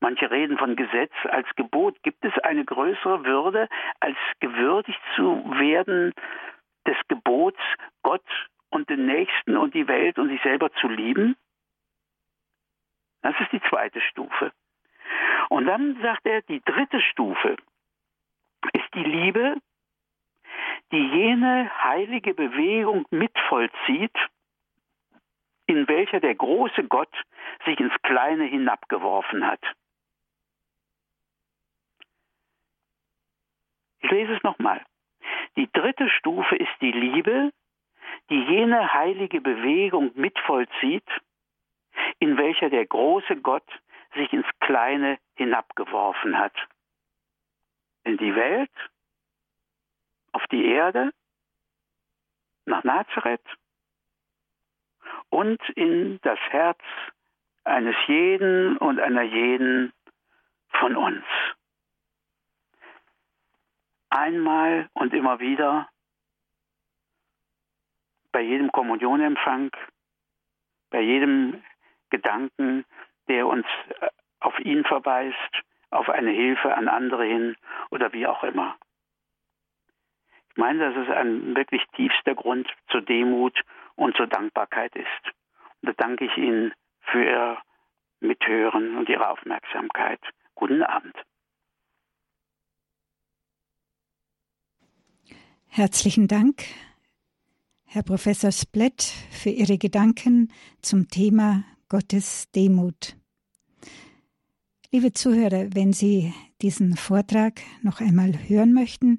Manche reden von Gesetz als Gebot. Gibt es eine größere Würde, als gewürdigt zu werden des Gebots, Gott und den Nächsten und die Welt und sich selber zu lieben? Das ist die zweite Stufe. Und dann sagt er, die dritte Stufe ist die Liebe, die jene heilige Bewegung mitvollzieht, in welcher der große Gott sich ins Kleine hinabgeworfen hat. Ich lese es nochmal. Die dritte Stufe ist die Liebe, die jene heilige Bewegung mitvollzieht, in welcher der große Gott sich ins Kleine hinabgeworfen hat. In die Welt, auf die Erde, nach Nazareth und in das Herz eines jeden und einer jeden von uns. Einmal und immer wieder bei jedem Kommunionempfang, bei jedem Gedanken, der uns äh, auf ihn verweist, auf eine Hilfe an andere hin oder wie auch immer. Ich meine, dass es ein wirklich tiefster Grund zur Demut und zur Dankbarkeit ist. Und da danke ich Ihnen für Ihr Mithören und Ihre Aufmerksamkeit. Guten Abend. Herzlichen Dank, Herr Professor Splett, für Ihre Gedanken zum Thema Gottes Demut. Liebe Zuhörer, wenn Sie diesen Vortrag noch einmal hören möchten,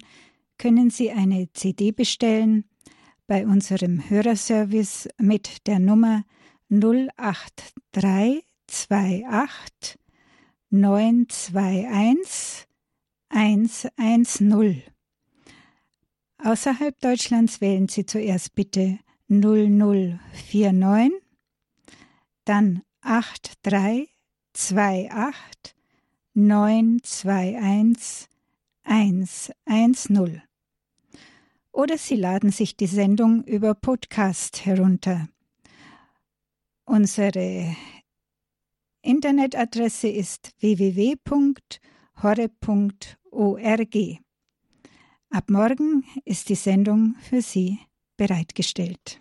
können Sie eine CD bestellen bei unserem Hörerservice mit der Nummer 08328 921 110. Außerhalb Deutschlands wählen Sie zuerst bitte 0049, dann 8328 921 110 oder Sie laden sich die Sendung über Podcast herunter. Unsere Internetadresse ist www.horeb.org. Ab morgen ist die Sendung für Sie bereitgestellt.